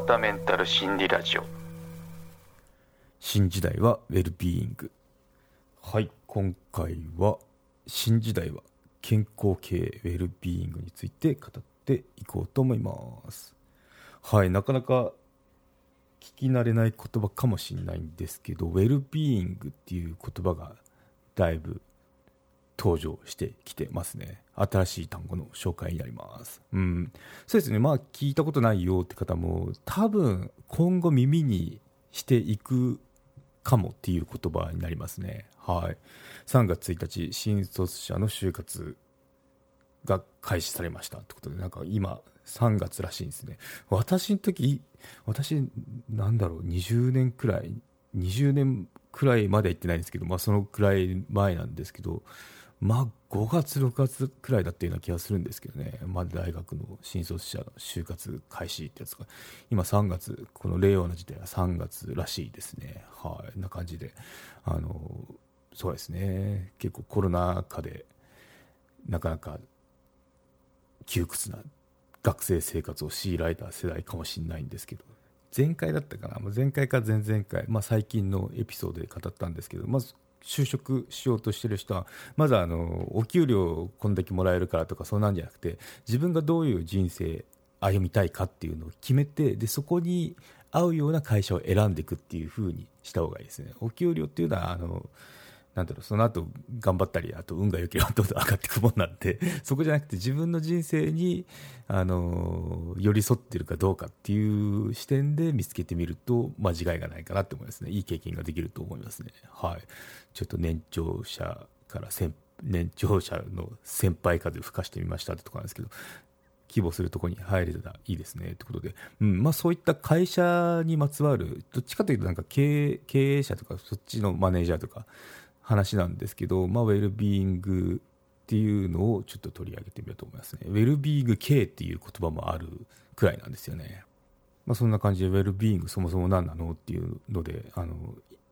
川田メンタル心理ラジオ。新時代はウェルビーイング。はい今回は新時代は健康系ウェルビーイングについて語っていこうと思います。はいなかなか聞き慣れない言葉かもしれないんですけどウェルビーイングっていう言葉がだいぶ登場してきてますね。新しい単語の紹介になります。うん。そうですね。まあ、聞いたことないよって方も、多分、今後耳にしていくかもっていう言葉になりますね。はい。3月1日、新卒者の就活が開始されましたってことで、なんか今、3月らしいんですね。私の時、私、なんだろう、20年くらい、20年くらいまで行ってないんですけど、まあそのくらい前なんですけど、まあ、5月、6月くらいだったような気がするんですけどね、まあ、大学の新卒者の就活開始ってやつが、今3月、この令和の時代は3月らしいですね。はい、な感じで、あの、そうですね、結構コロナ禍で、なかなか窮屈な学生生活を強いられた世代かもしれないんですけど、前回だったかな、前回か前々回、まあ、最近のエピソードで語ったんですけど、まず就職しようとしてる人はまずあのお給料こんだけもらえるからとかそうなんじゃなくて自分がどういう人生歩みたいかっていうのを決めてでそこに合うような会社を選んでいくっていうふうにした方がいいですね。お給料っていうのはあのなんだろう、その後頑張ったり、あと運が良ければどんどん上がっていくもんなんで、そこじゃなくて自分の人生に、あの、寄り添ってるかどうかっていう視点で見つけてみると、間違いがないかなって思いますね。いい経験ができると思いますね。はい。ちょっと年長者から先、年長者の先輩風吹かしてみましたってとこなんですけど、希望するとこに入れたらいいですねってことで、うんまあ、そういった会社にまつわる、どっちかというとなんか経営経営者とか、そっちのマネージャーとか、話なんですけど、まあ、ウェルビーイングっていうのをちょっと取り上げてみようと思いますね。ウェルビーイング系っていう言葉もあるくらいなんですよね。まあ、そんな感じでウェルビーイングそもそも何なのっていうので、あの、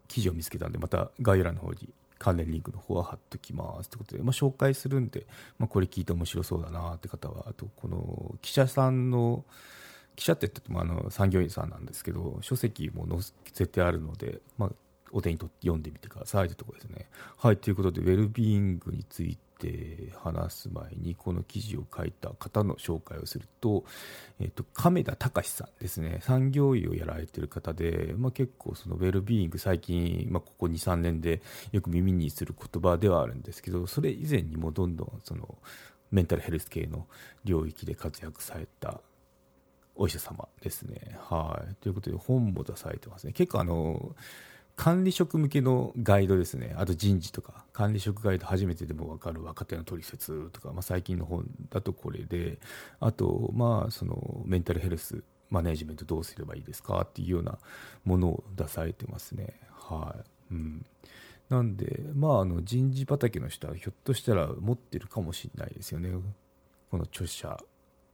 記事を見つけたんで、また概要欄の方に関連リンクの方は貼っときますということで、まあ、紹介するんで、まあ、これ聞いて面白そうだなって方は、あと、この記者さんの、記者って言ってもあの産業医さんなんですけど、書籍も載せてあるので、まあ、お手に取って読んでみてくださいというところですね。はい、ということで、ウェルビーイングについて話す前に、この記事を書いた方の紹介をすると、えっ、と、亀田隆さんですね。産業医をやられてる方で、まあ、結構そのウェルビーイング、最近、まあ、ここ2、3年でよく耳にする言葉ではあるんですけど、それ以前にもどんどんその、メンタルヘルス系の領域で活躍されたお医者様ですね。はい。ということで、本も出されてますね。結構あの、管理職向けのガイドですね、あと人事とか、管理職ガイド初めてでも分かる若手の取説とか、まあ、最近の本だとこれで、あと、まあ、そのメンタルヘルスマネジメントどうすればいいですかっていうようなものを出されてますね。はい。うん。なんで、まあ、あの人事畑の人はひょっとしたら持ってるかもしれないですよね。この著者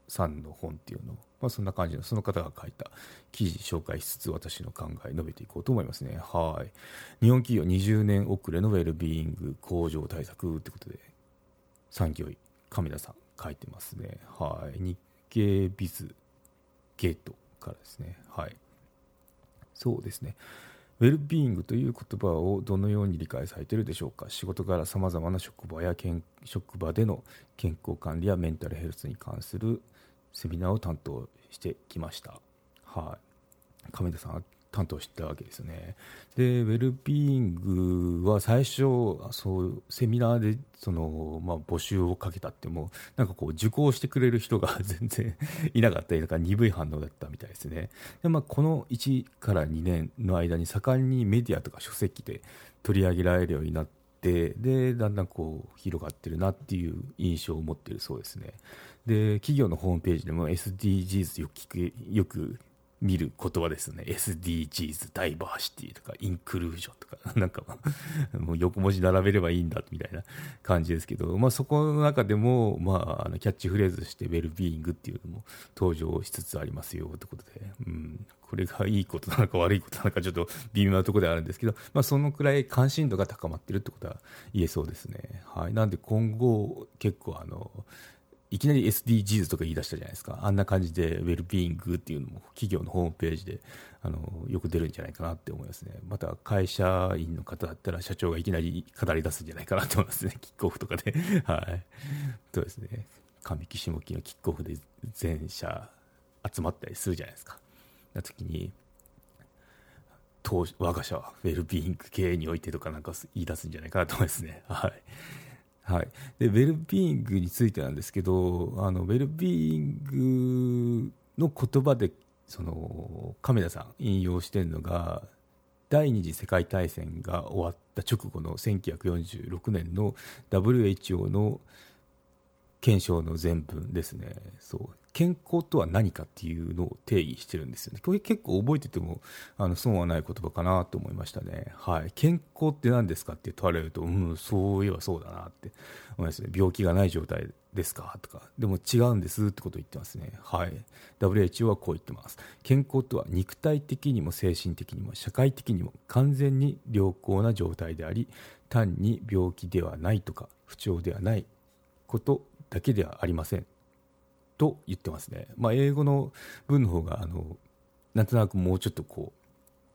さんの本っていうのを。まあ、そんな感じの、その方が書いた記事紹介しつつ、私の考え述べていこうと思いますね。はい。日本企業20年遅れのウェルビーイング向上対策ってことで、産業医、亀田さん書いてますね。はい。日経ビズゲートからですね。はい。そうですね。ウェルビーイングという言葉をどのように理解されているでしょうか？仕事柄さまざまな職場や職場での健康管理やメンタルヘルスに関するセミナーを担当してきました。はい。亀田さん担当してたわけですね。で、ウェルビーイングは最初、そうセミナーでその、まあ、募集をかけたっても、なんかこう、受講してくれる人が 全然いなかったり、なんか鈍い反応だったみたいですね。で、まあ、この1から2年の間に盛んにメディアとか書籍で取り上げられるようになって、で、だんだんこう、広がってるなっていう印象を持ってるそうですね。で、企業のホームページでも SDGs よく聞く、よく見る言葉ですね。SDGs、ダイバーシティとか、インクルージョンとか、なんか、もう横文字並べればいいんだ、みたいな感じですけど、まあそこの中でも、まあ、キャッチフレーズして、ウェルビーイングっていうのも登場しつつありますよ、ということで、うん、これがいいことなのか悪いことなのか、ちょっと微妙なところであるんですけど、まあそのくらい関心度が高まってるってことは言えそうですね。はい。なんで今後、結構あの、いきなり SDGs とか言い出したじゃないですか。あんな感じでウェルビーイングっていうのも企業のホームページであのよく出るんじゃないかなって思いますね。また会社員の方だったら社長がいきなり語り出すんじゃないかなと思いますね。キックオフとかで。はい。そうですね。上木下木のキックオフで全社集まったりするじゃないですか。な時に当我が社はウェルビーイング経営においてとかなんか言い出すんじゃないかなと思いますね。はい。はい。で、ウェルビーイングについてなんですけど、あの、ウェルビーイングの言葉で、その、亀田さん引用してるのが、第二次世界大戦が終わった直後の1946年の WHO の検証の全文ですね。そう健康とは何かっていうのを定義してるんですよね。これ結構覚えててもあの損はない言葉かなと思いましたね。はい。健康って何ですかって問われると、うん、そういえばそうだなって思いますね。病気がない状態ですか？とか、でも違うんですってことを言ってますね。はい。WHO はこう言ってます。健康とは肉体的にも精神的にも社会的にも完全に良好な状態であり、単に病気ではないとか不調ではないことだけではありません。と言ってますね。まあ、英語の文の方が、あの、なんとなくもうちょっとこ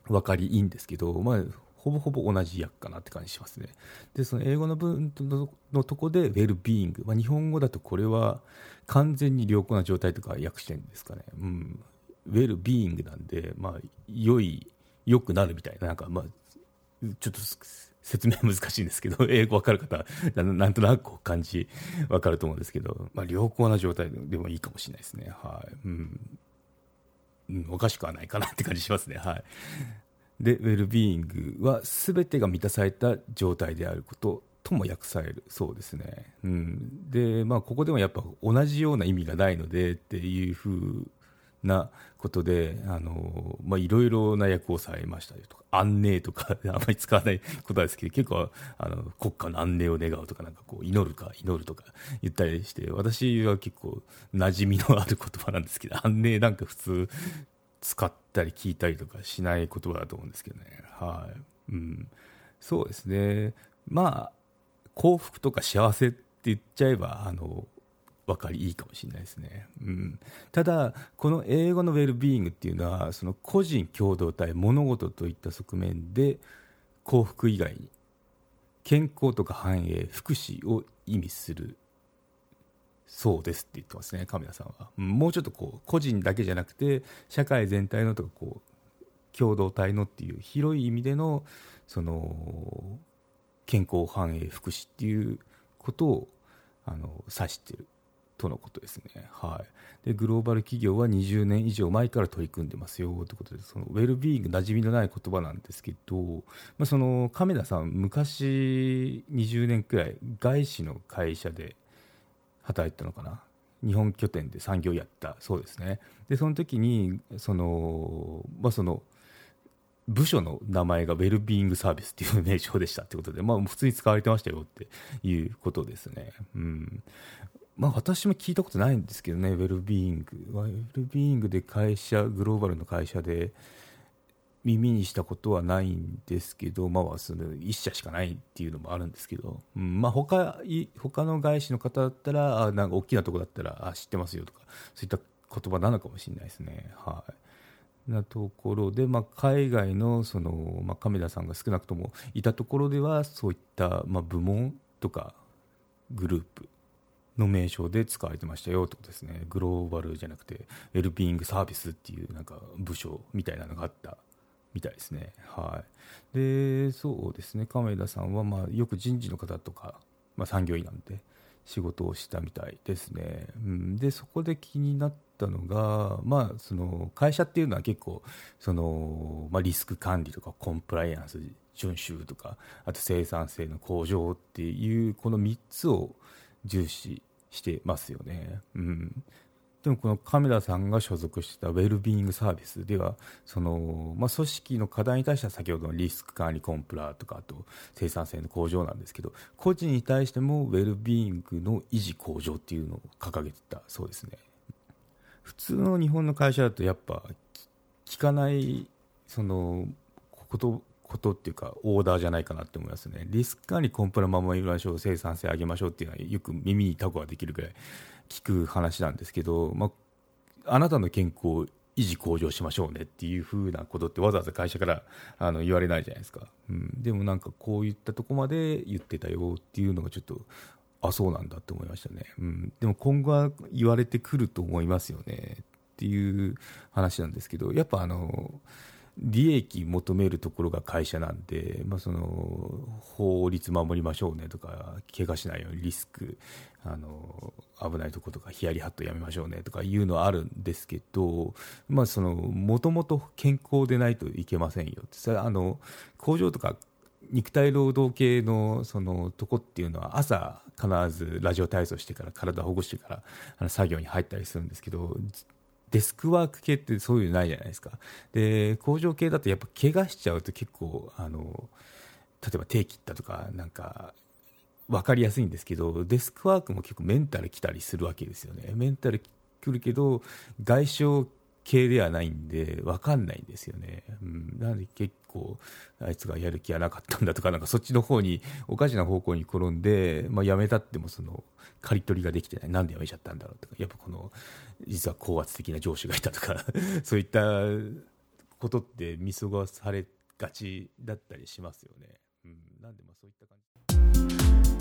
う、分かりいいんですけど、まあ、ほぼほぼ同じ訳かなって感じしますね。で、その英語の文のとこで、ウェルビーイング。まあ、日本語だとこれは完全に良好な状態とか訳してるんですかね。うん。ウェルビーイングなんで、まあ、良い、良くなるみたいな、なんか、まあ、ちょっと説明難しいんですけど、英語わかる方はなんとなく感じわかると思うんですけど、まあ、良好な状態でもいいかもしれないですね。はい。うん。うん、おかしくはないかなって感じしますね。はい。で、ウェルビーイングは全てが満たされた状態であることとも訳されるそうですね。うん。で、まあ、ここでもやっぱ同じような意味がないのでっていうふうなことで、あの、ま、いろいろな役をされましたりとか、安寧とか、あまり使わないことですけど、結構、あの、国家の安寧を願うとか、なんかこう、祈るか、祈るとか言ったりして、私は結構、馴染みのある言葉なんですけど、安寧なんか普通、使ったり聞いたりとかしない言葉だと思うんですけどね。はい。うん。そうですね。まあ、幸福とか幸せって言っちゃえば、あの、分かりいいかもしれないですね、うん、ただこの英語のウェルビーイングっていうのはその個人共同体物事といった側面で幸福以外に健康とか繁栄福祉を意味するそうですって言ってますね亀田さんは、もうちょっとこう個人だけじゃなくて社会全体のとかこう共同体のっていう広い意味でのその健康繁栄福祉っていうことをあの指してる。とのことですね。はい。で、グローバル企業は20年以上前から取り組んでますよということで、そのウェルビーイング、馴染みのない言葉なんですけど、まあ、その亀田さん、昔20年くらい、外資の会社で働いてたのかな？日本拠点で産業やったそうですね。で、その時に、その、まあ、その、部署の名前がウェルビーイングサービスっていう名称でしたってことで、まあ、普通に使われてましたよっていうことですね。うん。まあ、私も聞いたことないんですけどね、ウェルビーイング。ウェルビーイングで会社、グローバルの会社で耳にしたことはないんですけど、まあ、その1社しかないっていうのもあるんですけど、うんまあ他、他の外資の方だったら、あなんか大きなとこだったらあ知ってますよとか、そういった言葉なのかもしれないですね。はいなところで、まあ、海外のその、まあ、亀田さんが少なくともいたところではそういった、まあ、部門とかグループの名称で使われてましたよってことですね。グローバルじゃなくて、ウェルビーイングサービスっていうなんか部署みたいなのがあったみたいですね。はい。で、そうですね。亀田さんは、まあ、よく人事の方とか、まあ、産業医なんで仕事をしたみたいですね。うん、で、そこで気になったのが、まあ、その会社っていうのは結構その、まあ、リスク管理とかコンプライアンス遵守とかあと生産性の向上っていうこの3つを重視してますよね。うん、でもこの亀田さんが所属してたウェルビーイングサービスではその、まあ、組織の課題に対しては先ほどのリスク管理コンプラとかあと生産性の向上なんですけど個人に対してもウェルビーイングの維持向上っていうのを掲げてたそうですね普通の日本の会社だとやっぱ聞かないそのことっていうかオーダーじゃないかなって思いますね。リスク管理コンプラ守りましょう生産性上げましょうっていうのはよく耳にタコができるぐらい聞く話なんですけど、まあ、あなたの健康を維持向上しましょうねっていうふうなことってわざわざ会社からあの言われないじゃないですか、うん、でもなんかこういったとこまで言ってたよっていうのがちょっとあそうなんだって思いましたね、うん、でも今後は言われてくると思いますよねっていう話なんですけどやっぱあの利益求めるところが会社なんで、まあ、その法律守りましょうねとか怪我しないようにリスクあの危ないところとかヒヤリハットやめましょうねとかいうのはあるんですけどもともと健康でないといけませんよ。ってあの工場とか肉体労働系のそのとこっていうのは朝必ずラジオ体操してから体をほぐしてからあの作業に入ったりするんですけどデスクワーク系ってそういうのないじゃないですか。で工場系だとやっぱ怪我しちゃうと結構あの例えば手切ったとかなんか分かりやすいんですけどデスクワークも結構メンタル来たりするわけですよね。メンタル来るけど外傷系ではないんで分かんないんですよね、うん、なので結構あいつがやる気はなかったんだとかなんかそっちの方におかしな方向に転んで、まあ、辞めたってもその刈り取りができてない。なんで辞めちゃったんだろうとか。やっぱこの実は高圧的な上司がいたとか そういったことって見過ごされがちだったりしますよね、うん、なんでまあそういった感じ。